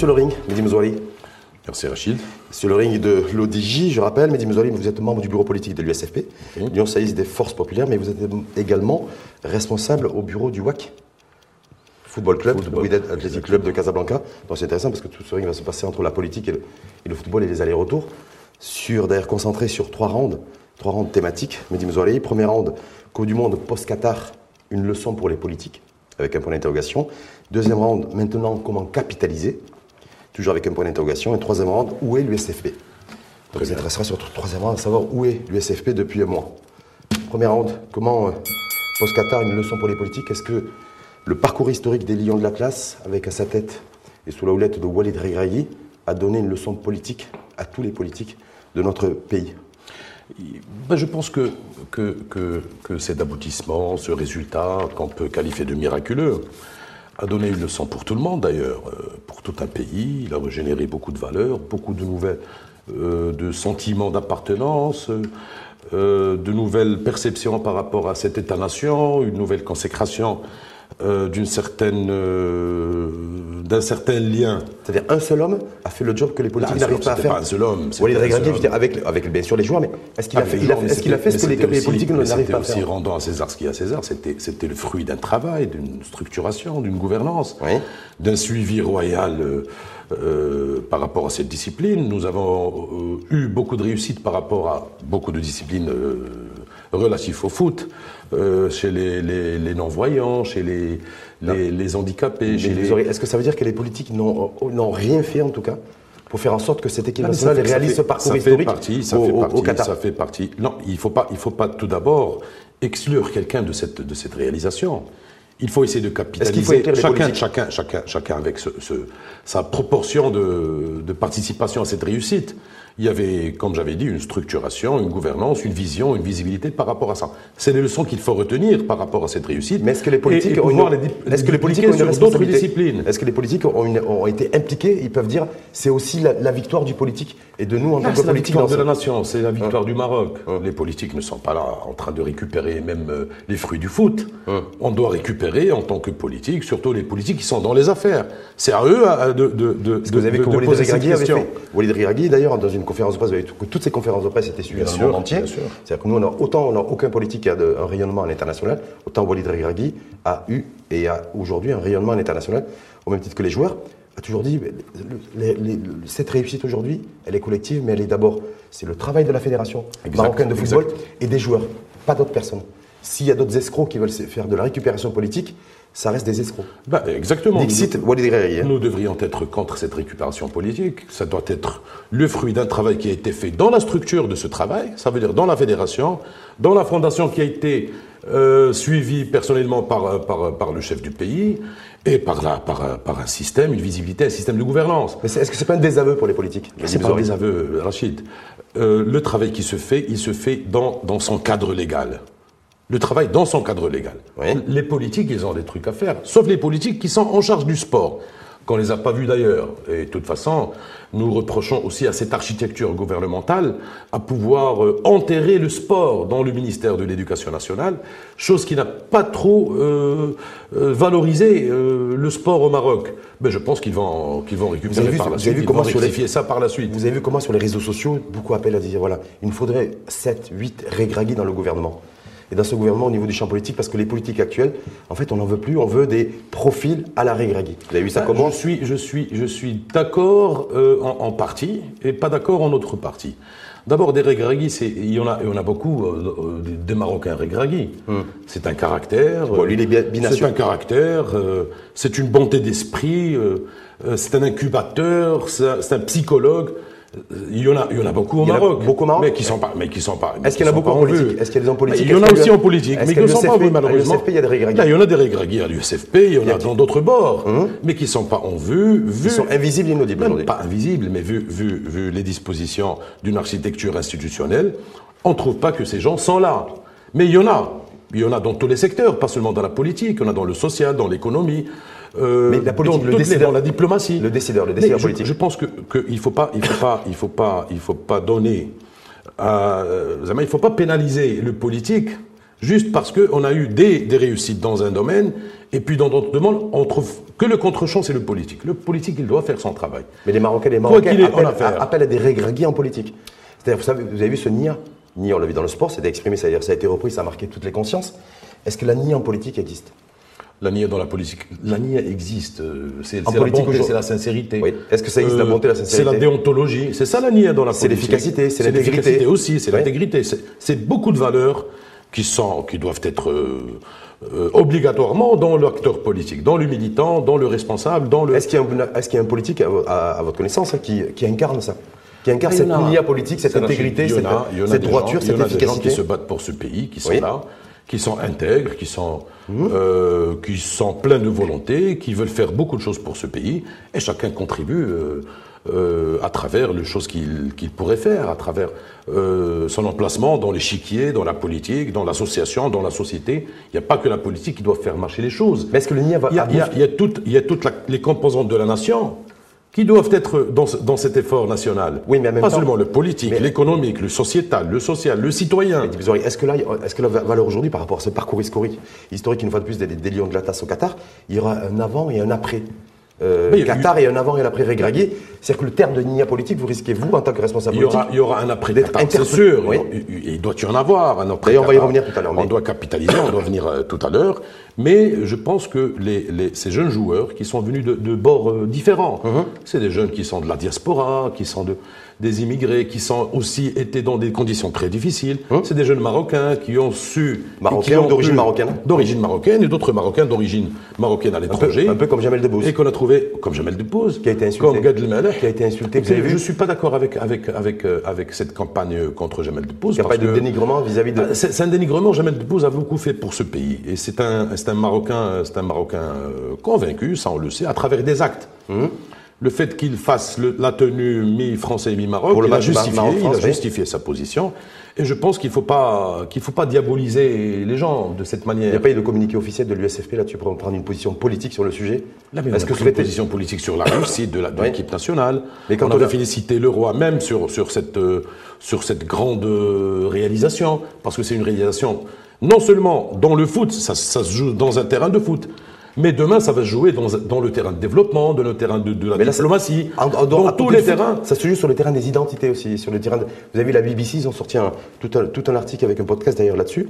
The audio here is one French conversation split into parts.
Bienvenue sur le ring, Mehdi Mouzouli. Merci Rachid. Sur le ring de l'ODJ, je rappelle, Mehdi Mouzouli, vous êtes membre du bureau politique de l'USFP, l'Union socialiste des forces populaires, mais vous êtes également responsable au bureau du WAC, Football Club, Football. Wydad Athletic Club de Casablanca. Donc c'est intéressant parce que tout ce ring va se passer entre la politique et le, et le football et les allers-retours. Sur, d'ailleurs, concentré sur trois rounds, trois rounds thématiques. Mehdi Mouzouli, premier round, Coupe du Monde post-Qatar, une leçon pour les politiques, avec un point d'interrogation. Deuxième round, maintenant, comment capitaliser, toujours avec un point d'interrogation. Et troisième round, où est l'USFP Donc, bien. intéressera sur round, à savoir où est l'USFP depuis un mois. Premier round, comment, euh, post-Qatar, une leçon pour les politiques? Est-ce que le parcours historique des Lions de la classe, avec à sa tête et sous la houlette de Walid Regragui, a donné une leçon politique à tous les politiques de notre pays? Ben, je pense que, que, que, que cet aboutissement, ce résultat qu'on peut qualifier de miraculeux, a donné une leçon pour tout le monde d'ailleurs, euh, pour tout un pays. Il a régénéré beaucoup de valeurs, beaucoup de nouvelles, euh, de sentiments d'appartenance, euh, de nouvelles perceptions par rapport à cet État-nation, une nouvelle consécration euh, d'une certaine, euh, d'un certain lien. C'est-à-dire un seul homme a fait le job que les politiques seul n'arrivent pas à c'était faire. pas un seul homme, c'était Walid Regragui, avec, avec bien sûr les joueurs, mais est-ce qu'il a, Ah, fait, il a- est-ce qu'il a fait c'était- ce que les, c'était les aussi- politiques n'arrivent c'était pas à aussi faire rendant à César ce qui est à César, c'était c'était le fruit d'un travail, d'une structuration, d'une gouvernance, Oui. d'un suivi royal euh, euh, par rapport à cette discipline. Nous avons euh, eu beaucoup de réussite par rapport à beaucoup de disciplines euh, relatives au foot, euh, chez les, les- les non-voyants, chez les, les, les handicapés, chez les... Est-ce que ça veut dire que les politiques n'ont rien fait en tout cas pour faire en sorte que cette équipe ça nationale réalise ce parcours ça fait historique partie, ça au, fait au Qatar Ça fait partie. Non, il faut pas, il faut pas tout d'abord exclure quelqu'un de cette, de cette réalisation. Il faut essayer de capitaliser. Faut chacun, politiques chacun, chacun, chacun avec ce, ce- sa proportion de, de participation à cette réussite. Il y avait, comme j'avais dit, une structuration, une gouvernance, une vision, une visibilité par rapport à ça. C'est les leçons qu'il faut retenir par rapport à cette réussite. Mais est-ce que les politiques et, et ont une, les est-ce que les politiques dupliquer ont une sur d'autres responsabilité disciplines Est-ce que les politiques ont, une- ont été impliqués Ils peuvent dire c'est aussi la, la victoire du politique et de nous en tant que c'est la victoire de la nation, c'est la victoire du Maroc. Les politiques ne sont pas là en train de récupérer même euh, les fruits du foot. On doit récupérer en tant que politique, surtout les politiques qui sont dans les affaires. C'est à eux à- de, de, de, vous avez de- poser cette question. Walid Regragui, d'ailleurs, dans une conférence de presse, vous avez tout- que toutes ces conférences de presse étaient suivies dans le monde entier. C'est-à-dire que nous, on a, autant on n'a aucun politique qui a de- un rayonnement à l'international, autant Walid Regragui a eu et a aujourd'hui un rayonnement à l'international, au même titre que les joueurs, a toujours dit, le- les- les- cette réussite aujourd'hui, elle est collective, mais elle est d'abord, c'est le travail de la fédération Exact, marocaine de football exact. et des joueurs, pas d'autres personnes. S'il y a d'autres escrocs qui veulent faire de la récupération politique, ça reste des escrocs. Bah, exactement. Dixit, hein. Nous devrions être contre cette récupération politique. Ça doit être le fruit d'un travail qui a été fait dans la structure de ce travail, ça veut dire dans la fédération, dans la fondation qui a été euh, suivie personnellement par, euh, par, par le chef du pays et par, la, par, un- par un système, une visibilité, un système de gouvernance. Mais est-ce que c'est pas un désaveu pour les politiques C'est pas des aveux, Rachid. Euh, le travail qui se fait, il se fait dans, dans son cadre légal. Le travail dans son cadre légal. Oui. Les politiques, ils ont des trucs à faire, sauf les politiques qui sont en charge du sport, qu'on les a pas vus d'ailleurs. Et de toute façon, nous reprochons aussi à cette architecture gouvernementale à pouvoir euh, enterrer le sport dans le ministère de l'Éducation nationale, chose qui n'a pas trop euh, euh, valorisé euh, le sport au Maroc. Mais je pense qu'ils vont, qu'ils vont récupérer vu- par la vous avez suite, vu ils comment vont sur les- rectifier ça par la suite. Vous avez vu comment sur les réseaux sociaux, beaucoup appellent à dire voilà, il nous faudrait 7, 8 Regragui dans le gouvernement. Et dans ce gouvernement, au niveau du champ politique, parce que les politiques actuelles, en fait, on n'en veut plus, on veut des profils à la Regragui. Vous avez vu ça Ah, comment je suis, je suis, je suis d'accord euh, en, en partie et pas d'accord en autre partie. D'abord, des Regragui, il y en a, il y en a beaucoup, euh, euh, des, Marocains Regragui. C'est un caractère. Bon, lui, il est c'est un caractère. euh, c'est une bonté d'esprit. c'est un incubateur. C'est un, c'est un psychologue. Euh, Il y en a, il y en a beaucoup au Maroc. beaucoup au Maroc Mais qui sont pas, mais qui sont pas. Est-ce qu'il y en a beaucoup en politique. Est-ce qu'il y a des hommes politiques Il y en a aussi en politique, mais qui ne sont pas vue malheureusement. il y a des il y en a des Regragui à l'USFP, il y en a dans d'autres bords, mais qui ne sont pas en vue. Ils sont invisibles inaudibles pas invisibles, mais vu, vu, vu les dispositions d'une architecture institutionnelle, on ne trouve pas que ces gens sont là. Mais il y en a. Il y en a dans tous les secteurs, pas seulement dans la politique, il y en a dans le social, dans l'économie, euh, Mais la politique, le les- décideur- dans la diplomatie. le décideur, le décideur politique. Je pense que, que il faut pas, il faut pas, il faut pas, il faut pas donner, à, euh, il faut pas pénaliser le politique juste parce qu'on a eu des, des, réussites dans un domaine, et puis dans d'autres domaines, on trouve que le contre-champ, c'est le politique. Le politique, il doit faire son travail. Mais les Marocains, les Marocains appellent, à, des régregués en politique. C'est-à-dire, vous, savez, vous avez vu ce NIA? NIA, on l'a vu dans le sport, c'était exprimé, c'est-à-dire ça a été repris, ça a marqué toutes les consciences. Est-ce que la NIA en politique existe? La NIA dans la politique, la NIA existe. Euh, c'est la bonté, c'est la sincérité. Oui. Est-ce que ça existe la bonté, la sincérité? C'est la déontologie. C'est ça la NIA dans la politique. C'est l'efficacité, c'est l'intégrité. aussi, c'est l'intégrité. C'est beaucoup de valeurs qui, sont, qui doivent être euh, euh, obligatoirement dans l'acteur politique, dans le militant, dans le responsable, dans le. Est-ce qu'il y, a un politique, à, votre connaissance, hein, qui, qui incarne ça? Qui incarne cette NIA politique, cette intégrité, cette, droiture, cette efficacité. Il y en a des gens qui se battent pour ce pays, qui sont là, qui sont intègres, qui sont, mmh. euh, qui sont pleins de volonté, qui veulent faire beaucoup de choses pour ce pays, et chacun contribue euh, euh, à travers les choses qu'il pourrait faire, à travers son emplacement dans l'échiquier, dans la politique, dans l'association, dans la société. Il n'y a pas que la politique qui doit faire marcher les choses. Mais est-ce que le NIA va... Il y a, il y a, il y a toutes, il y a toutes les composantes de la nation qui doivent être dans, dans, cet effort national. Oui, mais même Pas seulement le politique, l'économique, le sociétal, le social, le citoyen. Est-ce que là, est-ce que la valeur aujourd'hui par rapport à ce parcours historique, historique une fois de plus des, des lions de la tasse au Qatar, il y aura un avant et un après euh, Qatar et un avant et un après Regragui. C'est-à-dire que le terme de nia politique, vous risquez, vous, en tant que responsable il y aura, politique, il y aura un après Qatar, c'est sûr. Il, doit y en avoir un après D'ailleurs, on va y revenir tout à l'heure. On doit capitaliser, on doit venir euh, tout à l'heure. Mais je pense que les, les, ces jeunes joueurs qui sont venus de, de bords euh, différents, uh-huh. c'est des jeunes qui sont de la diaspora, qui sont de, des immigrés qui sont aussi été dans des conditions très difficiles. Hein? C'est des jeunes Marocains qui ont su... Marocains d'origine marocaine? D'origine marocaine et d'autres Marocains d'origine marocaine à l'étranger. Un, peu comme Jamel Debbouze. Et qu'on a trouvé, comme Jamel Debbouze. Qui a été insulté. Comme Gad Elmaleh. Qui a été insulté. je ne suis pas d'accord avec, avec, avec, euh, avec cette campagne contre Jamel Debbouze. Il n'y a pas de dénigrement vis-à-vis de... C'est un dénigrement. Jamel Debbouze a beaucoup fait pour ce pays. Et c'est un, un Marocain, un Marocain euh, convaincu, ça on le sait, à travers des actes. Hum le fait qu'il fasse la tenue mi-français et mi-maroc, il, a justifié, il a justifié sa position. Et je pense qu'il ne faut, pas, qu'il faut pas diaboliser les gens de cette manière. Il n'y a pas eu de communiqué officiel de l'USFP là-dessus pour prendre une position politique sur le sujet Est-ce que une position politique sur la réussite de l'équipe nationale Mais quand on, a félicité le roi même sur, sur, cette, euh, sur cette grande euh, réalisation, parce que c'est une réalisation non seulement dans le foot, ça, ça se joue dans un terrain de foot, mais demain, ça va se jouer dans, dans le terrain de développement, dans le terrain de, de la diplomatie, dans, tous les terrains. Ça se joue sur le terrain des identités aussi. Sur le terrain Vous avez vu, la BBC, ils ont sorti un, tout, un, tout un article avec un podcast d'ailleurs là-dessus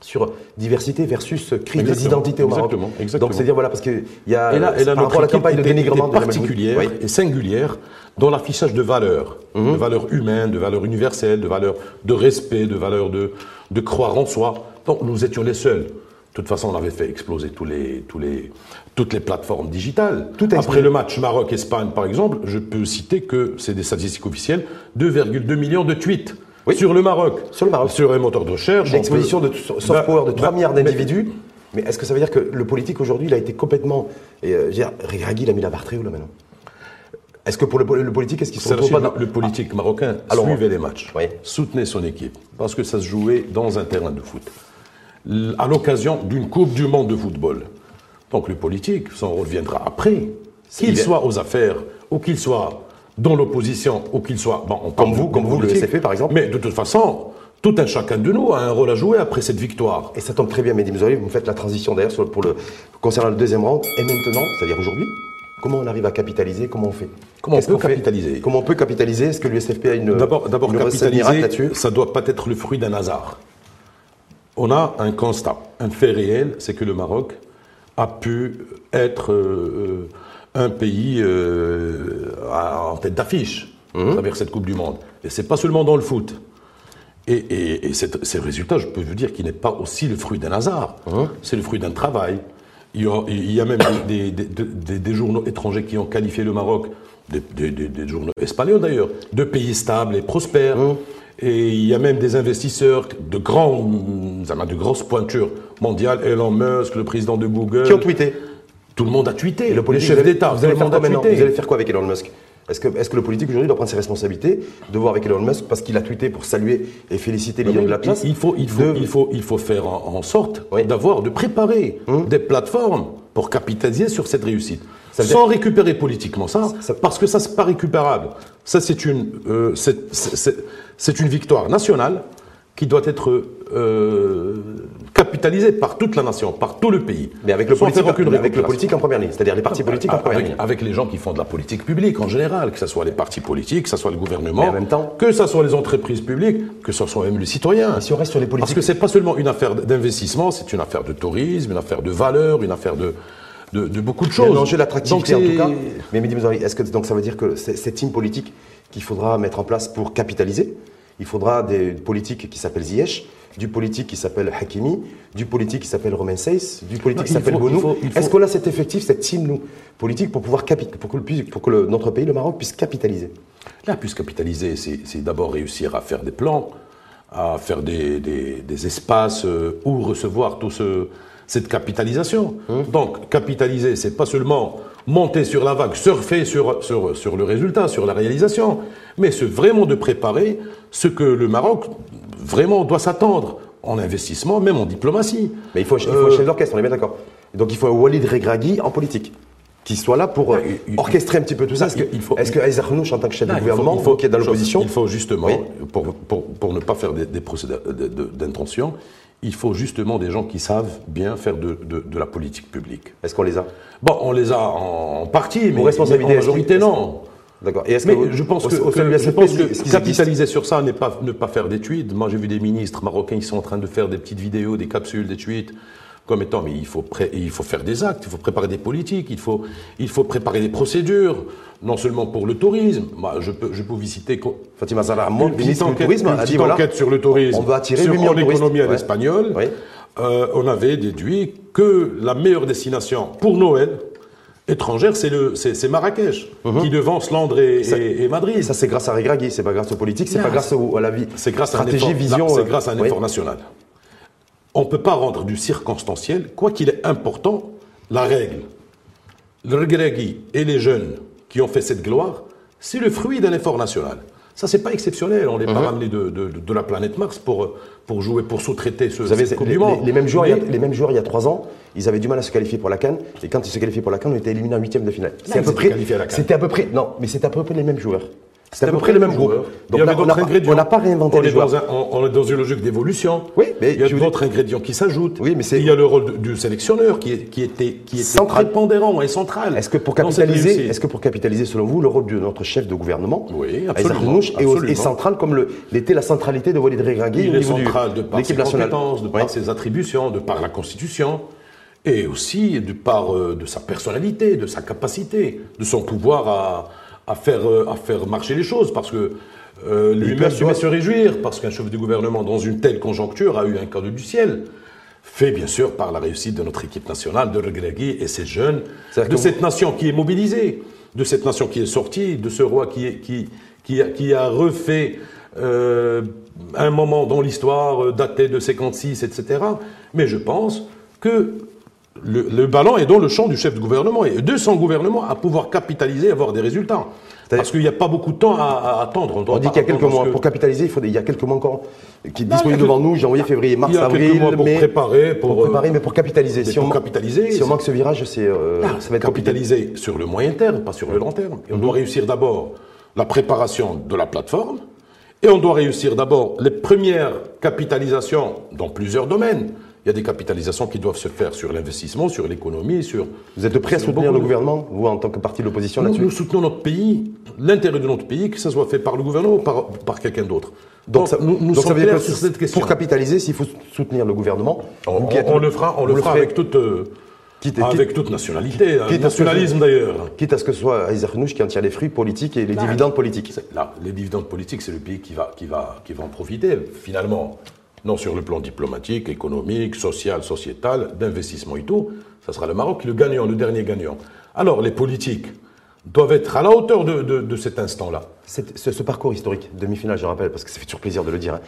sur diversité versus crise des identités au Maroc. Exactement, exactement. Donc c'est dire voilà parce qu'il y a et là, et là par la campagne de dénigrement particulière et singulière dans l'affichage de valeurs, mhm. de valeurs humaines, de valeurs universelles, de valeurs de respect, de valeurs de, de croire en soi. Donc nous étions les seuls. De toute façon, on avait fait exploser tous les, tous les, toutes les plateformes digitales. Tout Après le match Maroc-Espagne, par exemple, je peux citer que c'est des statistiques officielles 2,2 millions de tweets. Sur le Maroc. Sur le Maroc. Sur un moteur de recherche. L'exposition de soft bah, power de 3 bah, milliards d'individus. Mais, est-ce que ça veut dire que le politique aujourd'hui, il a été complètement. Et, euh, dire, il a mis la barre très haut là maintenant. Est-ce que pour le, politique, est-ce qu'ils sont pas dans... Le politique marocain suivait les matchs, soutenait son équipe, parce que ça se jouait dans un terrain de foot à l'occasion d'une Coupe du Monde de football. Donc le politique, son rôle viendra après, qu'il soit aux affaires ou qu'il soit dans l'opposition ou qu'il soit... Bon, comme vous, comme vous, le SFP par exemple. Mais de toute façon, tout un chacun de nous a un rôle à jouer après cette victoire. Et ça tombe très bien, Mehdi Mouzori, vous faites la transition d'ailleurs pour le, concernant le deuxième round. Et maintenant, c'est-à-dire aujourd'hui, comment on arrive à capitaliser Comment on fait? Comment on peut capitaliser? Comment on peut capitaliser? Est-ce que l'USFP a une. D'abord, capitaliser, ça ne doit pas être le fruit d'un hasard on a un constat, un fait réel, c'est que le Maroc a pu être euh, un pays euh, en tête d'affiche mmh. à travers cette Coupe du Monde. Et c'est pas seulement dans le foot. Et, et, ces résultats, je peux vous dire qu'il n'est pas aussi le fruit d'un hasard. Mmh. C'est le fruit d'un travail. Il y, a, même des, journaux étrangers qui ont qualifié le Maroc, des, journaux espagnols d'ailleurs, de pays stables et prospères. Mmh. Et il y a même des investisseurs de, grands, de grosses pointures mondiales, Elon Musk, le président de Google. Qui ont tweeté? Tout le monde a tweeté. le, les chefs d'État. Vous, allez faire quoi maintenant? Vous allez faire quoi avec Elon Musk? Est-ce que, est que, le politique aujourd'hui doit prendre ses responsabilités, de voir avec Elon Musk, parce qu'il a tweeté pour saluer et féliciter les gens de la place? Il faut, il faut, il faut, il faut faire en, sorte d'avoir, de préparer hum. des plateformes pour capitaliser sur cette réussite. Sans récupérer politiquement ça, parce que ça, c'est pas récupérable. Ça, c'est une, euh, c'est une victoire nationale qui doit être euh, capitalisé par toute la nation, par tout le pays. Mais avec le, politique, avec le en première ligne, c'est-à-dire les partis politiques en première avec, ligne. avec les gens qui font de la politique publique en général, que ce soit les partis politiques, que ce soit le gouvernement, Mais en même temps- que ce soit les entreprises publiques, que ce soit même les citoyens. Et si on reste sur les Parce politiques, que c'est pas seulement une affaire d'investissement, c'est une affaire de tourisme, une affaire de valeur, une affaire de, de, de beaucoup de il y a choses. un enjeu d'attractivité en tout cas. Mais Mehdi est-ce que donc ça veut dire que c'est cette team politique qu'il faudra mettre en place pour capitaliser? Il faudra des politiques qui s'appellent Ziyech, du politique qui s'appelle Hakimi, du politique qui s'appelle Romain Seyss, du politique Non, qui s'appelle Bonou. faut- Est-ce qu'on a cet effectif, cette team nous, politique pour pouvoir pour que, le, puisse- pour que le- notre pays, le Maroc, puisse capitaliser? Là, plus capitaliser, c'est d'abord réussir à faire des plans, à faire des, des- des espaces euh, où recevoir tout ce, cette capitalisation. Donc, capitaliser, c'est pas seulement monter sur la vague, surfer sur, sur, sur le résultat, sur la réalisation, mais c'est vraiment de préparer ce que le Maroc vraiment doit s'attendre en investissement, même en diplomatie. Mais il faut, il faut Euh, un chef d'orchestre, on est bien d'accord. Donc il faut un Walid Regragui en politique, qui soit là pour euh, Ah, il- orchestrer un petit peu tout ça. Est-ce que, il faut- est-ce que Aïssa Renouch, en tant que chef Là, de faut- gouvernement, il faut- est dans l'opposition, Il faut justement, Oui. pour, pour, pour ne pas faire des, des de- de- d'intention, il faut justement des gens qui savent bien faire de, de- de la politique publique. est-ce qu'on les a? Bon, on les a en, en partie, mais, responsabilité, en majorité, non. D'accord. Et est-ce que je pense que, je pense capitaliser sur ça n'est pas, ne pas faire des tweets. Moi, j'ai vu des ministres marocains qui sont en train de faire des petites vidéos, des capsules, des tweets, comme étant, mais il faut, il faut faire des actes, il faut préparer des politiques, il faut, il faut préparer des procédures, non seulement pour le tourisme. Je peux, je peux vous citer Fatima Zahra une ministre du Tourisme, une a dit voilà, enquête sur le tourisme, on veut attirer sur 8 millions de touristes. l'économie à Ouais. l'espagnol. Oui. Euh, on avait déduit que la meilleure destination pour Noël étrangère, c'est Marrakech, qui devance Londres et, Mhm. Ça- et- et Madrid. Et ça, c'est grâce à Regragui, c'est pas grâce aux politiques, c'est pas grâce au- à la vie. C'est grâce à un stratégie, effort, vision. euh, C'est grâce à un oui. effort national. On ne peut pas rendre du circonstanciel, quoi qu'il est important, la règle. Le Regragui et les jeunes qui ont fait cette gloire, c'est le fruit d'un effort national. Ça, c'est pas exceptionnel. On Mhm. pas ramené de, de- de la planète Mars pour, pour jouer, pour sous-traiter ce, Vous cette Coupe les, les- les mêmes joueurs, il y a, les mêmes joueurs, il y a trois ans, ils avaient du mal à se qualifier pour la Cannes. Et quand ils se qualifiaient pour la Cannes, on était éliminés en huitième de finale. C'est à peu près. à. C'était peu près. Non, mais c'était à peu près les mêmes joueurs. C'était à peu près le même groupe. Donc il y là, avait on n'a d'autres pas- ingrédients. on n'a pas réinventé on les joueurs. un- on, on est dans une logique d'évolution. Oui, mais il y a d'autres ingrédients qui s'ajoutent. Oui, mais c'est- il y a le rôle du, sélectionneur qui, est- qui était, qui était Central. prépondérant et central. Est-ce que pour capitaliser, est-ce que pour capitaliser, selon vous, le rôle de notre chef de gouvernement, Oui, absolument, Renouch, est, absolument. central comme l'était la centralité de Walid Regragui au il est niveau central de par ses compétences, de par ses attributions, de par la Constitution, et aussi de par euh, de sa personnalité, de sa capacité, de son pouvoir à, à faire, euh, à faire marcher les choses, parce que euh, lui-même doit se réjouir, parce qu'un chef de gouvernement dans une telle conjoncture a eu un cadeau du ciel. Fait bien sûr par la réussite de notre équipe nationale, de Regragui et ses jeunes, de cette nation qui est mobilisée, de cette nation qui est sortie, de ce roi qui, est- qui, qui, a, qui a refait euh, un moment dans l'histoire euh, daté de 56, etc. Mais je pense que le, le ballon est dans le champ du chef de gouvernement et de son gouvernement à pouvoir capitaliser, avoir des résultats. Parce qu'il n'y a pas beaucoup de temps à, à attendre. doit On dit qu'il y a quelques mois. que- Pour capitaliser, il, faut, il y a quelques mois encore qui est disponible devant quelques- nous, janvier, février, mars, il y a avril, quelques mois pour préparer, pour, pour préparer, euh, mais pour capitaliser. mais Si on, pour capitaliser, si on manque ce virage, c'est, euh, Ah, ça va être compliqué. capitaliser sur le moyen terme, pas sur le long terme. Et on doit réussir d'abord la préparation de la plateforme, et on doit réussir d'abord les premières capitalisations dans plusieurs domaines. Il y a des capitalisations qui doivent se faire sur l'investissement, sur l'économie, sur... Vous êtes prêt à soutenir beaucoup le gouvernement, vous, en tant que parti de l'opposition là-dessus nous soutenons notre pays, l'intérêt de notre pays, que ce soit fait par le gouvernement ou par, par quelqu'un d'autre. Donc, ça, nous, nous donc sommes clairs sur cette question. pour capitaliser, s'il faut soutenir le gouvernement, On, êtes- le fera, on le fera avec toute, euh, quitte, avec quitte- toute nationalité, un quitte à ce que- nationalisme d'ailleurs. quitte à ce que ce soit Renouch qui en tire les fruits politiques et les dividendes politiques. Là, les dividendes politiques, c'est le pays qui va, qui, va, qui va en profiter, finalement. Non sur le plan diplomatique, économique, social, sociétal, d'investissement et tout. Ça sera le Maroc le gagnant, le dernier gagnant. Alors, les politiques doivent être à la hauteur de, cet instant-là. Ce, parcours historique, demi-finale, je rappelle, parce que ça fait toujours plaisir de le dire. hein.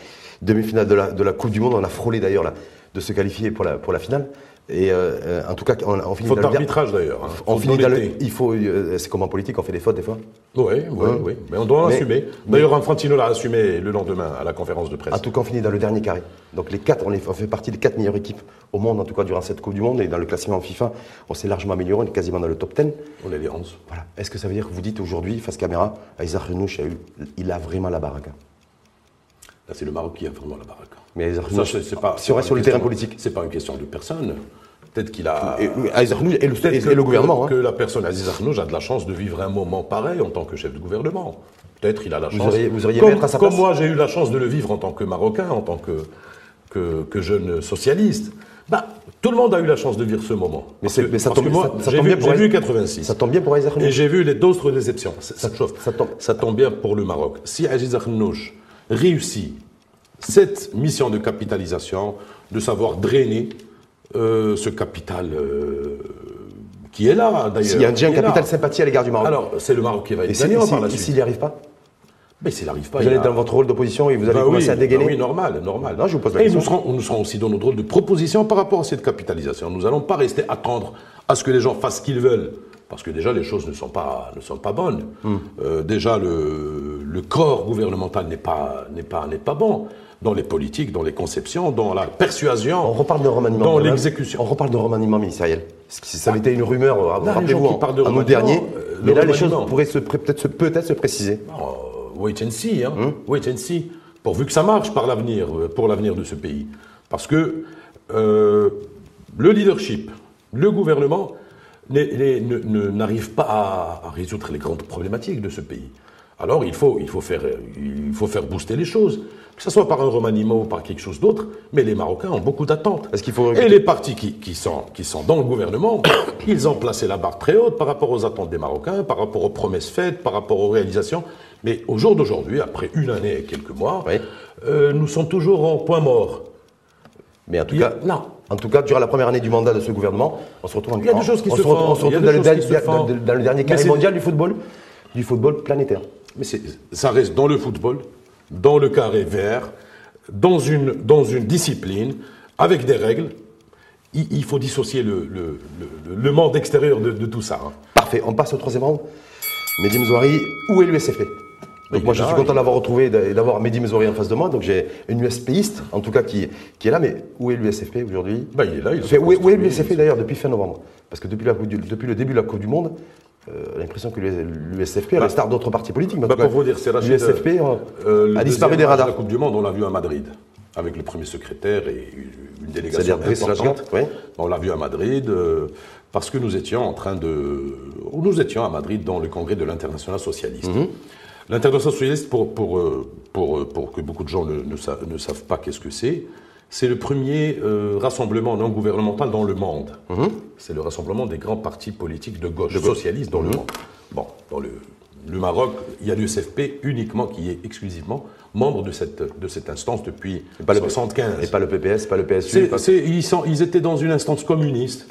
Demi-finale de la, Coupe du Monde, on a frôlé d'ailleurs de se qualifier pour la finale. Et euh, en tout cas, on, on finit Faute d'arbitrage d'ailleurs. hein. On finit le-. Il faut. euh, c'est comme en politique, on fait des fautes des fois. Oui, oui, Hein oui. Mais on doit en Mais- assumer. D'ailleurs, Infantino l'a assumé le lendemain à la conférence de presse. En tout cas, on finit dans le dernier carré. Donc les quatre, on, fait partie des quatre meilleures équipes au monde, en tout cas durant cette Coupe du Monde. Et dans le classement FIFA, on s'est largement amélioré, on est quasiment dans le top 10. On est les 11. Voilà. Est-ce que ça veut dire que vous dites aujourd'hui, face caméra, Aïssa Renouch a eu, il a vraiment la baraque Là, c'est le Maroc qui a vraiment la baraque. Mais Aizarnouch, c'est- pas- si on reste sur le terrain question- politique. C'est pas une question de personne. Peut-être qu'il a. Et, et le, Peut-être et- que- et le gouvernement. Que, hein. que la personne Aziz Arnouch a de la chance de vivre un moment pareil en tant que chef de gouvernement. Peut-être il a la Vous chance. auriez- vous auriez comme, à sa comme place moi, j'ai eu la chance de le vivre en tant que Marocain, en tant que, que, que jeune socialiste. Bah, tout le monde a eu la chance de vivre ce moment. Mais Parce c'est- que- mais ça parce tombe- que moi, ça- ça j'ai tombe vu, bien pour j'ai vu Aziz- 86. Ça tombe bien pour Aizarnouch. Et j'ai vu les d'autres déceptions. Ça, ça tombe- Ça tombe bien pour le Maroc. Si Aziz Arnouch réussit cette mission de capitalisation, de savoir drainer euh, ce capital euh, qui est là, d'ailleurs. Il y a déjà un capital sympathie à l'égard du Maroc. Alors, c'est le Maroc qui va être gagnant par la suite. s'il n'y arrive pas Mais s'il n'arrive pas, Vous allez a- dans votre rôle d'opposition et vous allez Bah commencer oui, à dégainer bah oui, normal, normal. Non, je vous pose la Et question. nous serons, nous serons aussi dans notre rôle de proposition par rapport à cette capitalisation. Nous n'allons pas rester attendre à ce que les gens fassent ce qu'ils veulent. Parce que déjà, les choses ne sont pas, ne sont pas bonnes. Hmm. Euh, déjà, le, le corps gouvernemental n'est pas, pas, n'est pas bon. Dans les politiques, dans les conceptions, dans la persuasion. On reparle de remaniement. Dans l'exécution. On reparle de remaniement ministériel. Ça avait été une rumeur, les rappelez-vous, en, août dernier. euh, Mais là, les choses pourraient peut-être se, peut se préciser. Oh, wait and see, hein. Wait and see. Pourvu que ça marche par l'avenir, euh, pour l'avenir de ce pays. Parce que euh, le leadership, le gouvernement n'arrive pas à, à résoudre les grandes problématiques de ce pays. Alors il faut, il faut, faire, il faut faire booster les choses, que ce soit par un remaniement ou par quelque chose d'autre, mais les Marocains ont beaucoup d'attentes. Est-ce qu'il faut- Et les partis qui, qui sont, qui sont dans le gouvernement, ils ont placé la barre très haute par rapport aux attentes des Marocains, par rapport aux promesses faites, par rapport aux réalisations. Mais au jour d'aujourd'hui, après une année et quelques mois, Oui. euh, nous sommes toujours en point mort. Mais en tout Il cas, non. En tout cas, durant la première année du mandat de ce gouvernement, on se retrouve en Il y a des choses qui se font, on se retrouve dans dans- dans le dernier carré mondial du football, du football planétaire. Mais ça reste dans le football, dans le carré vert, dans une, dans une discipline, avec des règles. Il, il faut dissocier le, le- le- le monde extérieur de, de tout ça. hein. Parfait, on passe au troisième round. Mehdi Mzouari, où est l'USFP donc moi je là, suis content l'avoir retrouvé et d'avoir Mehdi Mzouari en face de moi. Donc j'ai une USPiste, en tout cas qui, qui est là. Mais où est l'USFP aujourd'hui? Ben, il est là, il Fait, où, est, où est construit. l'USFP d'ailleurs depuis fin novembre? Parce que la depuis le début de la Coupe du Monde, euh, l'impression que l'USFP, à l'instar d'autres partis politiques, Bah, pour vous dire, c'est l'USFP euh, Euh, a disparu des radars. La Coupe du Monde, on l'a vu à Madrid, avec le premier secrétaire et une délégation importante. Oui. On l'a vu à Madrid euh, parce que nous étions en train de, nous étions à Madrid dans le congrès de l'international socialiste. Mhm. L'international socialiste, pour pour euh, pour pour que beaucoup de gens ne, ne sa- ne savent pas qu'est-ce que c'est. C'est le premier euh, rassemblement non gouvernemental dans le monde. Mhm. C'est le rassemblement des grands partis politiques de gauche, socialistes dans le monde. Bon, dans le, le Maroc, il y a l'USFP uniquement qui est exclusivement membre de cette, de cette instance depuis pas le- 75. Et pas le PPS, pas le PSU. Pas- ils, sont, ils étaient dans une instance communiste.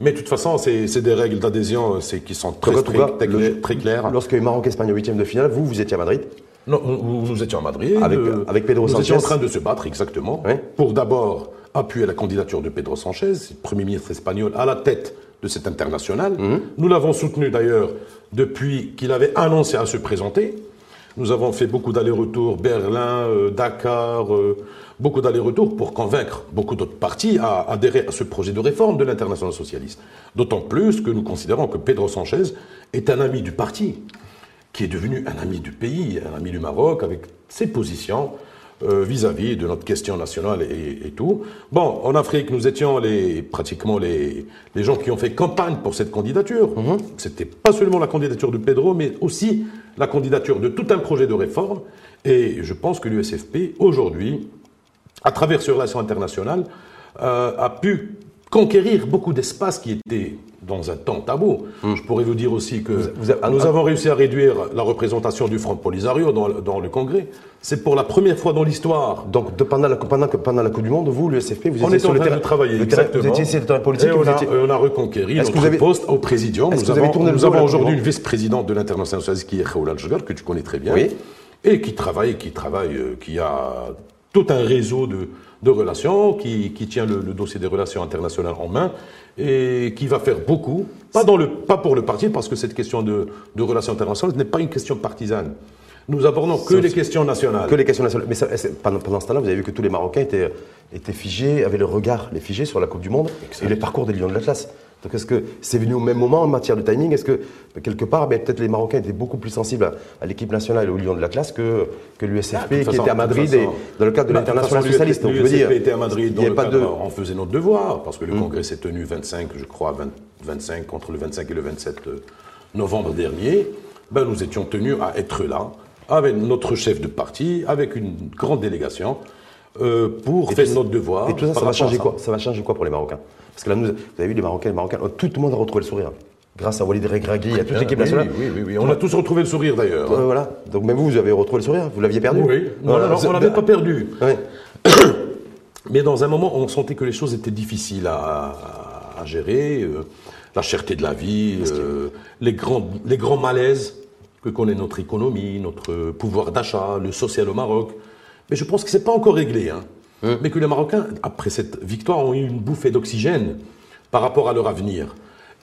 Mais de toute façon, c'est des règles d'adhésion euh, qui sont très le- claires. Lorsque Maroc-Espagne au huitième de finale, vous, vous étiez à Madrid. Non, nous, nous étions à Madrid. Avec- euh, avec Pedro nous Sanchez. étions en train de se battre, exactement, Oui. pour d'abord appuyer la candidature de Pedro Sanchez, Premier ministre espagnol, à la tête de cette internationale. Mhm. Nous l'avons soutenu d'ailleurs depuis qu'il avait annoncé à se présenter. Nous avons fait beaucoup d'allers-retours, Berlin, euh, Dakar, euh, beaucoup d'allers-retours pour convaincre beaucoup d'autres partis à adhérer à ce projet de réforme de l'international socialiste. D'autant plus que nous considérons que Pedro Sanchez est un ami du parti qui est devenu un ami du pays, un ami du Maroc, avec ses positions euh, vis-à-vis de notre question nationale et, et tout. Bon, en Afrique, nous étions les, pratiquement les, les gens qui ont fait campagne pour cette candidature. C'était pas seulement la candidature de Pedro, mais aussi la candidature de tout un projet de réforme. Et je pense que l'USFP, aujourd'hui, à travers ces relations internationales, euh, a pu conquérir beaucoup d'espaces qui étaient dans un temps tabou. Je pourrais vous dire aussi que vous avez- nous avons réussi à réduire la représentation du Front Polisario dans, le- dans le Congrès. C'est pour la première fois dans l'histoire. Donc, de- pendant, la, pendant, la Coupe du Monde, vous, l'USFP, vous On étiez était sur le terrain de travailler, le terrain- exactement. Vous étiez sur le terrain politique Et et vous on, a, étiez- on a reconquéri notre vous avez- poste au présidium. Nous que vous avez avons, nous aujourd'hui une vice-présidente de l'international socialiste qui est Khaoula Al-Jagar, que tu connais très bien. Oui. Et qui travaille, qui travaille, euh, qui a tout un réseau de, de relations, qui, qui tient le, le dossier des relations internationales en main et qui va faire beaucoup, pas, dans le, pas pour le parti, parce que cette question de, de relations internationales n'est pas une question partisane. Nous abordons que les questions nationales. Que les questions nationales. Mais ça- pendant, pendant ce temps-là, vous avez vu que tous les Marocains étaient, étaient figés, avaient le regard, les figés sur la Coupe du Monde et les parcours des Lions de l'Atlas. Donc est-ce que c'est venu au même moment en matière de timing? Est-ce que quelque part, ben, peut-être les Marocains étaient beaucoup plus sensibles à, l'équipe nationale et au Lion de la classe que, que l'USFP Ah, qui était à Madrid et dans le cadre de Bah, l'international socialiste. Donc, je veux l'USFP dire, était à Madrid dans il y a le pas cadre, de- on faisait notre devoir, parce que le congrès s'est tenu 25, je crois, 20 25, entre le 25 et le 27 novembre dernier. Ben, nous étions tenus à être là, avec notre chef de parti, avec une grande délégation, euh, pour Et faire notre devoir. Et tout ça, ça va changer quoi? Ça va changer quoi pour les Marocains? Parce que là, nous, vous avez vu, les Marocains, les Marocains, tout le monde a retrouvé le sourire. Grâce à Walid Regragui, à toute l'équipe oui, nationale. oui, oui, oui. On a tous retrouvé le sourire d'ailleurs. Euh, voilà. Donc même vous, vous avez retrouvé le sourire Vous l'aviez perdu Oui, non, Voilà. non, on n'avait pas perdu. Mais dans un moment, on sentait que les choses étaient difficiles à, gérer. euh, la cherté de la vie, euh, les, grands, les grands malaises que connaît notre économie, notre pouvoir d'achat, le social au Maroc. Mais je pense que ce n'est pas encore réglé. hein. Mais que les Marocains, après cette victoire, ont eu une bouffée d'oxygène par rapport à leur avenir.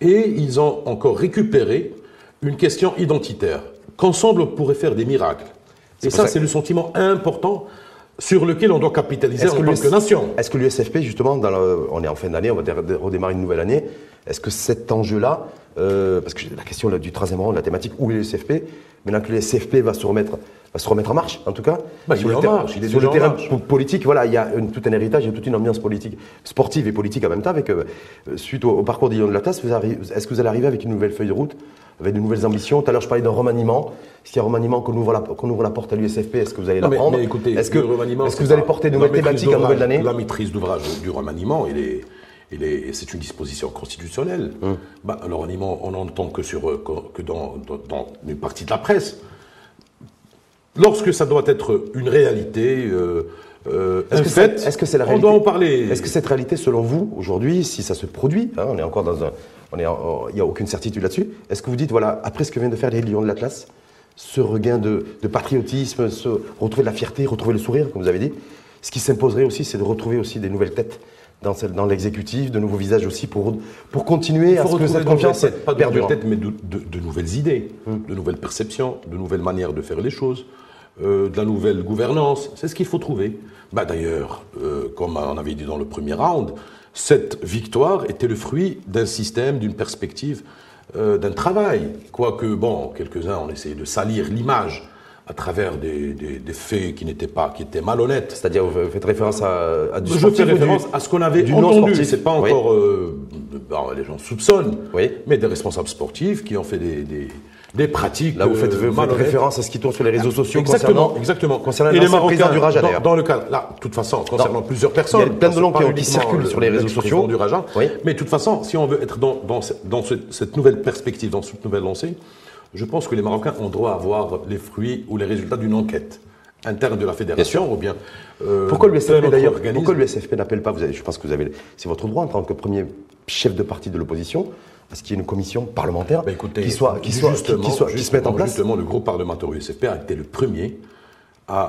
Et ils ont encore récupéré une question identitaire, qu'ensemble on pourrait faire des miracles. Et ça, c'est le sentiment important sur lequel on doit capitaliser en tant que nation. Est-ce que l'USFP, justement, dans le- on est en fin d'année, on va dé- redémarrer une nouvelle année, est-ce que cet enjeu-là, euh, parce que la question là, du troisième rang, la thématique, où est l'USFP Maintenant que l'USFP va se remettre, va se remettre en marche, en tout cas, Bah, sur le, ter- marche, sur le terrain politique, voilà, il y a une- tout un héritage, il y a toute une ambiance politique, sportive et politique en même temps. Avec, euh, suite au, au parcours d'Illon de la Tasse, est-ce que vous allez arriver avec une nouvelle feuille de route avec de nouvelles ambitions? Tout à l'heure, je parlais d'un remaniement. Est-ce qu'il y a un remaniement qu'on ouvre, la, qu'on ouvre la porte à l'USFP Est-ce que vous allez la prendre? Est-ce que, le que vous allez porter de nouvelles thématiques en nouvelle année? La maîtrise d'ouvrage du remaniement, il est, est, c'est une disposition constitutionnelle. Hum. Bah, remaniement, on n'entend que, sur, euh, que dans, dans- dans une partie de la presse. Lorsque ça doit être une réalité, euh, euh, Est-ce que c'est- la on réalité doit en parler. Est-ce que cette réalité, selon vous, aujourd'hui, si ça se produit, hein, on est encore dans un, on est, en- il n'y a aucune certitude là-dessus. Est-ce que vous dites, voilà, après ce que viennent de faire les Lions de l'Atlas, ce regain de, de patriotisme, ce, retrouver de la fierté, retrouver le sourire, comme vous avez dit, ce qui s'imposerait aussi, c'est de retrouver aussi des nouvelles têtes dans, l'exécutif, de nouveaux visages aussi pour, pour continuer à ce que cette confiance pas de perdure. têtes, mais de, de- de nouvelles idées, de nouvelles perceptions, de nouvelles manières de faire les choses, euh, de la nouvelle gouvernance. C'est ce qu'il faut trouver. Bah, D'ailleurs, euh, comme on avait dit dans le premier round, cette victoire était le fruit d'un système, d'une perspective, euh, d'un travail. Quoique, bon, quelques-uns ont essayé de salir l'image à travers des, des- des faits qui n'étaient pas, qui étaient malhonnêtes. C'est-à-dire, vous faites référence à, à du Je sportif fais ou du- référence à ce qu'on avait du entendu. C'est pas Oui. encore. euh, bon, les gens soupçonnent, Oui. mais des responsables sportifs qui ont fait des, des, des pratiques. Là, vous faites, euh, vous faites référence à ce qui tourne sur les réseaux sociaux Exactement, concernant, exactement. concernant Et les Marocains, du Raja, dans, dans le cas, là, de toute façon, concernant plusieurs personnes. Il y a plein de noms qui- circulent le- sur les réseaux sociaux. du Raja. Oui. Mais de toute façon, si on veut être dans, dans, ce- dans ce- cette nouvelle perspective, dans cette nouvelle lancée, je pense que les Marocains ont droit à voir les fruits ou les résultats d'une enquête interne de la fédération ou bien. euh, Pourquoi d'ailleurs. Pourquoi l'USFP n'appelle pas vous avez, Je pense que vous avez, c'est votre droit en tant que premier chef de parti de l'opposition, à ce qu'il y ait une commission parlementaire Bah, écoutez, qui soit, qui soit, qui- justement, qui soit, qui se mette en place. Justement, le groupe parlementaire USFP a été le premier à,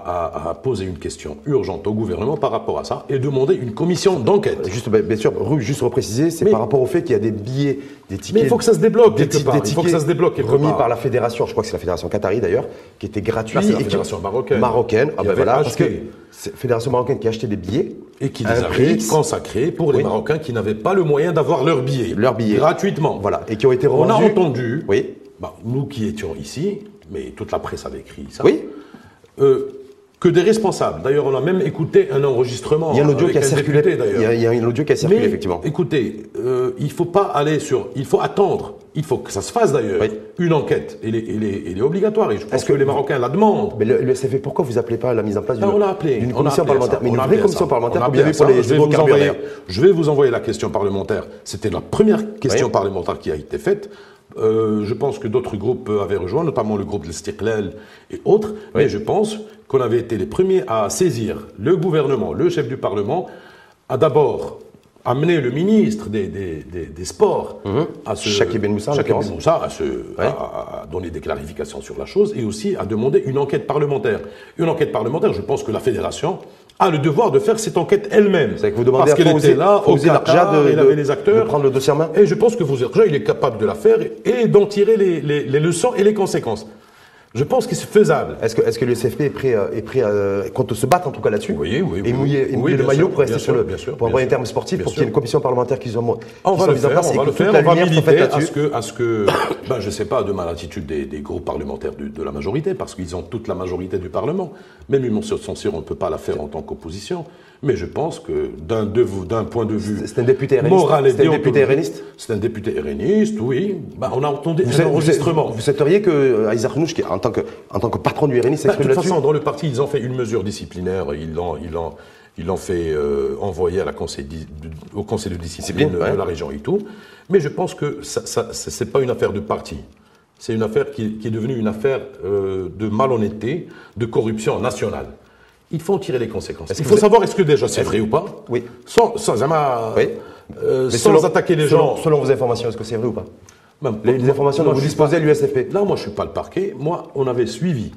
à- à poser une question urgente au gouvernement par rapport à ça et demander une commission d'enquête. Juste, ben, bien sûr, juste repréciser, c'est Mais- par rapport au fait qu'il y a des billets, des tickets. Mais il faut que ça se débloque des quelque ti- part. des Il faut que tickets ça se débloque quelque remis part. par la fédération, je crois que c'est la fédération qatari d'ailleurs, qui. Là, c'est la et qui- fédération marocaine. Marocaine, ah ben voilà, parce que c'est la fédération marocaine qui a acheté des billets. Et qui les prix- consacrés pour les. Marocains qui n'avaient pas le moyen d'avoir leur billet. Leurs billets. Gratuitement. Voilà, et qui ont été On a entendu, Oui. bah, nous qui étions ici, mais toute la presse avait écrit ça, Oui. Euh, que des responsables. D'ailleurs, on a même écouté un enregistrement. Il y a un audio avec qui a un circulé. député, d'ailleurs. Il y a, il y a un audio qui a circulé, Mais effectivement. écoutez, euh, il faut pas aller sur. Il faut attendre. Il faut que ça se fasse d'ailleurs. Oui. Une enquête. Elle est, elle est- elle est obligatoire. Et je pense Est-ce que, que- les Marocains la demandent. Mais le, le pourquoi vous appelez pas à la mise en place Ah, d'une commission parlementaire? Mais une vraie commission parlementaire, pour les je vais, vous envoyer, d'ailleurs. je vais vous envoyer la question parlementaire. C'était la première question Oui. parlementaire qui a été faite. Euh, je pense que d'autres groupes avaient rejoint, notamment le groupe de l'Istiqlal et autres. Mais je pense qu'on avait été les premiers à saisir le gouvernement, le chef du Parlement, à d'abord amener le ministre des, des- des- des Sports à se, Chakib Ben Moussa. Ben Moussa, à, se, à- à donner des clarifications sur la chose et aussi à demander une enquête parlementaire. Une enquête parlementaire, je pense que la fédération a le devoir de faire cette enquête elle-même. C'est que vous demandez Parce qu'elle était là, au Qatar, de- il de- avait les acteurs. de prendre le dossier en main Et je pense que Larja, il est capable de la faire et d'en tirer les, les- les leçons et les conséquences. Je pense que c'est faisable. Est-ce que, le CFP est prêt, euh, est prêt à, contre se battre en tout cas là-dessus Oui, oui, Et oui. mouiller, et Oui, mouiller le maillot sûr, pour rester sur le, bien sûr, pour avoir un terme sportif, pour qu'il y ait une commission parlementaire qui soit, On va le faire, on va que le faire, on va militer à ce que, à ce que ben, je ne sais pas, demain l'attitude des, des groupes parlementaires de, la majorité, parce qu'ils ont toute la majorité du Parlement. Même une motion de censure, on ne peut pas la faire en tant qu'opposition. Mais je pense que d'un de vous- d'un point de vue C'est un député RNiste moral et C'est un député RNiste C'est un député RNiste, oui. Ben, on a entendu Vous, un vous, enregistrement. vous souhaiteriez que euh, Renouch, qui en tant que, en tant que patron du RNI, Bah, de s'exprime toute façon, dans le parti, ils ont fait une mesure disciplinaire. Ils l'ont, ils l'ont, ils l'ont fait euh, envoyer à la conseil di- au conseil de discipline ouais. de la région et tout. Mais je pense que c'est c'est pas une affaire de parti. C'est une affaire qui, qui est devenue une affaire euh, de malhonnêteté, de corruption nationale. Il faut en tirer les conséquences. Il faut savoir est-ce que déjà c'est vrai ou pas. Oui. Sans, sans, jamais, Oui. euh, sans selon- attaquer les selon- gens. Selon vos informations, est-ce que c'est vrai ou pas Même- Les, informations dont vous disposez, l'USFP. Là, moi, je ne suis pas le parquet. Moi, on avait suivi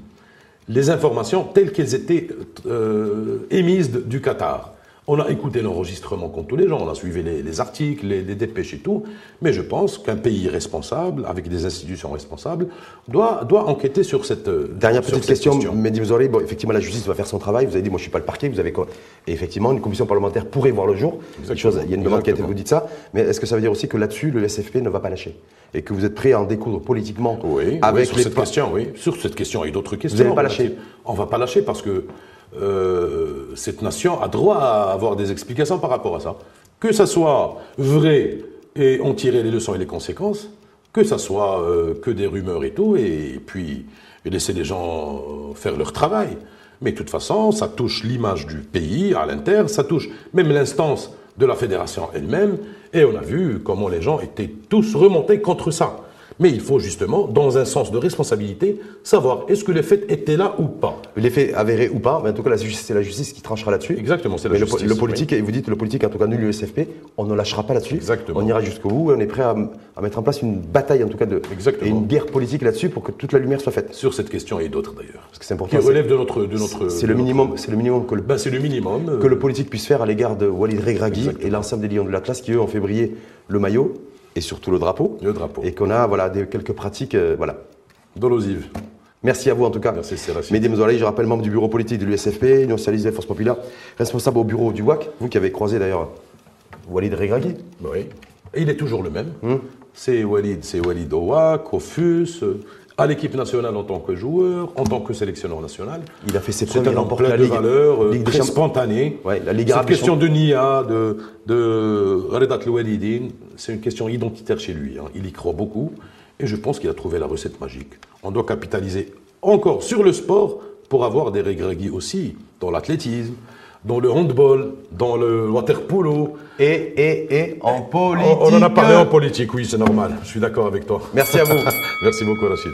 les informations telles qu'elles étaient euh, émises du Qatar. On a écouté l'enregistrement comme tous les gens, on a suivi les, les articles, les, les dépêches et tout, mais je pense qu'un pays responsable, avec des institutions responsables, doit, doit enquêter sur cette euh, Dernière sur petite cette question, Mehdi bon, effectivement, la justice va faire son travail. Vous avez dit, moi, je suis pas le parquet. Vous avez quoi Et effectivement, une commission parlementaire pourrait voir le jour. Chose- il y a une demande qui a été, vous dites ça. Mais est-ce que ça veut dire aussi que là-dessus, le SFP ne va pas lâcher Et que vous êtes prêt à en découdre politiquement Oui, oui, avec sur les cette question, oui. Sur cette question et d'autres questions. n'allez pas on va- lâcher On ne va pas lâcher parce que euh, cette nation a droit à avoir des explications par rapport à ça. Que ça soit vrai et on tirer les leçons et les conséquences, que ça soit euh, que des rumeurs et tout, et, puis laisser les gens euh, faire leur travail. Mais de toute façon, ça touche l'image du pays à l'interne, ça touche même l'instance de la fédération elle-même, et on a vu comment les gens étaient tous remontés contre ça. Mais il faut justement, dans un sens de responsabilité, savoir est-ce que les faits étaient là ou pas. les faits avérés ou pas. Mais en tout cas, c'est la justice qui tranchera là-dessus. Exactement, c'est la Mais justice, le politique, et vous dites le politique, en tout cas, nous, l'USFP, on ne lâchera pas là-dessus. Exactement. On ira jusqu'au bout et on est prêt à, à mettre en place une bataille, en tout cas, de, Exactement. et une guerre politique là-dessus pour que toute la lumière soit faite. Sur cette question et d'autres d'ailleurs. Parce que c'est Qui important. de notre. De notre C'est de le notre- minimum, c'est le minimum que le Ben, le minimum. euh, que le politique puisse faire à l'égard de Walid Regragui et l'ensemble des Lions de la classe qui, eux, ont fait briller le maillot et surtout le drapeau. Le drapeau. Et qu'on a voilà, des, quelques pratiques. euh, voilà. Dolosive. Merci à vous en tout cas. Merci, Séraphin. Mehdi Mzouali, je rappelle membre du bureau politique de l'USFP, Union socialiste des forces populaires, responsable au bureau du WAC, vous qui avez croisé d'ailleurs Walid Regragui. Oui. Et il est toujours le même. Hmm. C'est Walid, c'est Walid au FUS, euh, à l'équipe nationale en tant que joueur, en tant que sélectionneur national. Il a fait ses homme remporte plein la de Ligue, valeurs, euh, Ligue des très Champions. spontané. Ouais, la Ligue Cette question de Nia, de, de Redat c'est une question identitaire chez lui. hein. Il y croit beaucoup et je pense qu'il a trouvé la recette magique. On doit capitaliser encore sur le sport pour avoir des Regragui aussi dans l'athlétisme, dans le handball, dans le water polo. Et, et, et en politique. On, on en a parlé en politique, oui, c'est normal. Je suis d'accord avec toi. Merci à vous. Merci beaucoup, Rachid.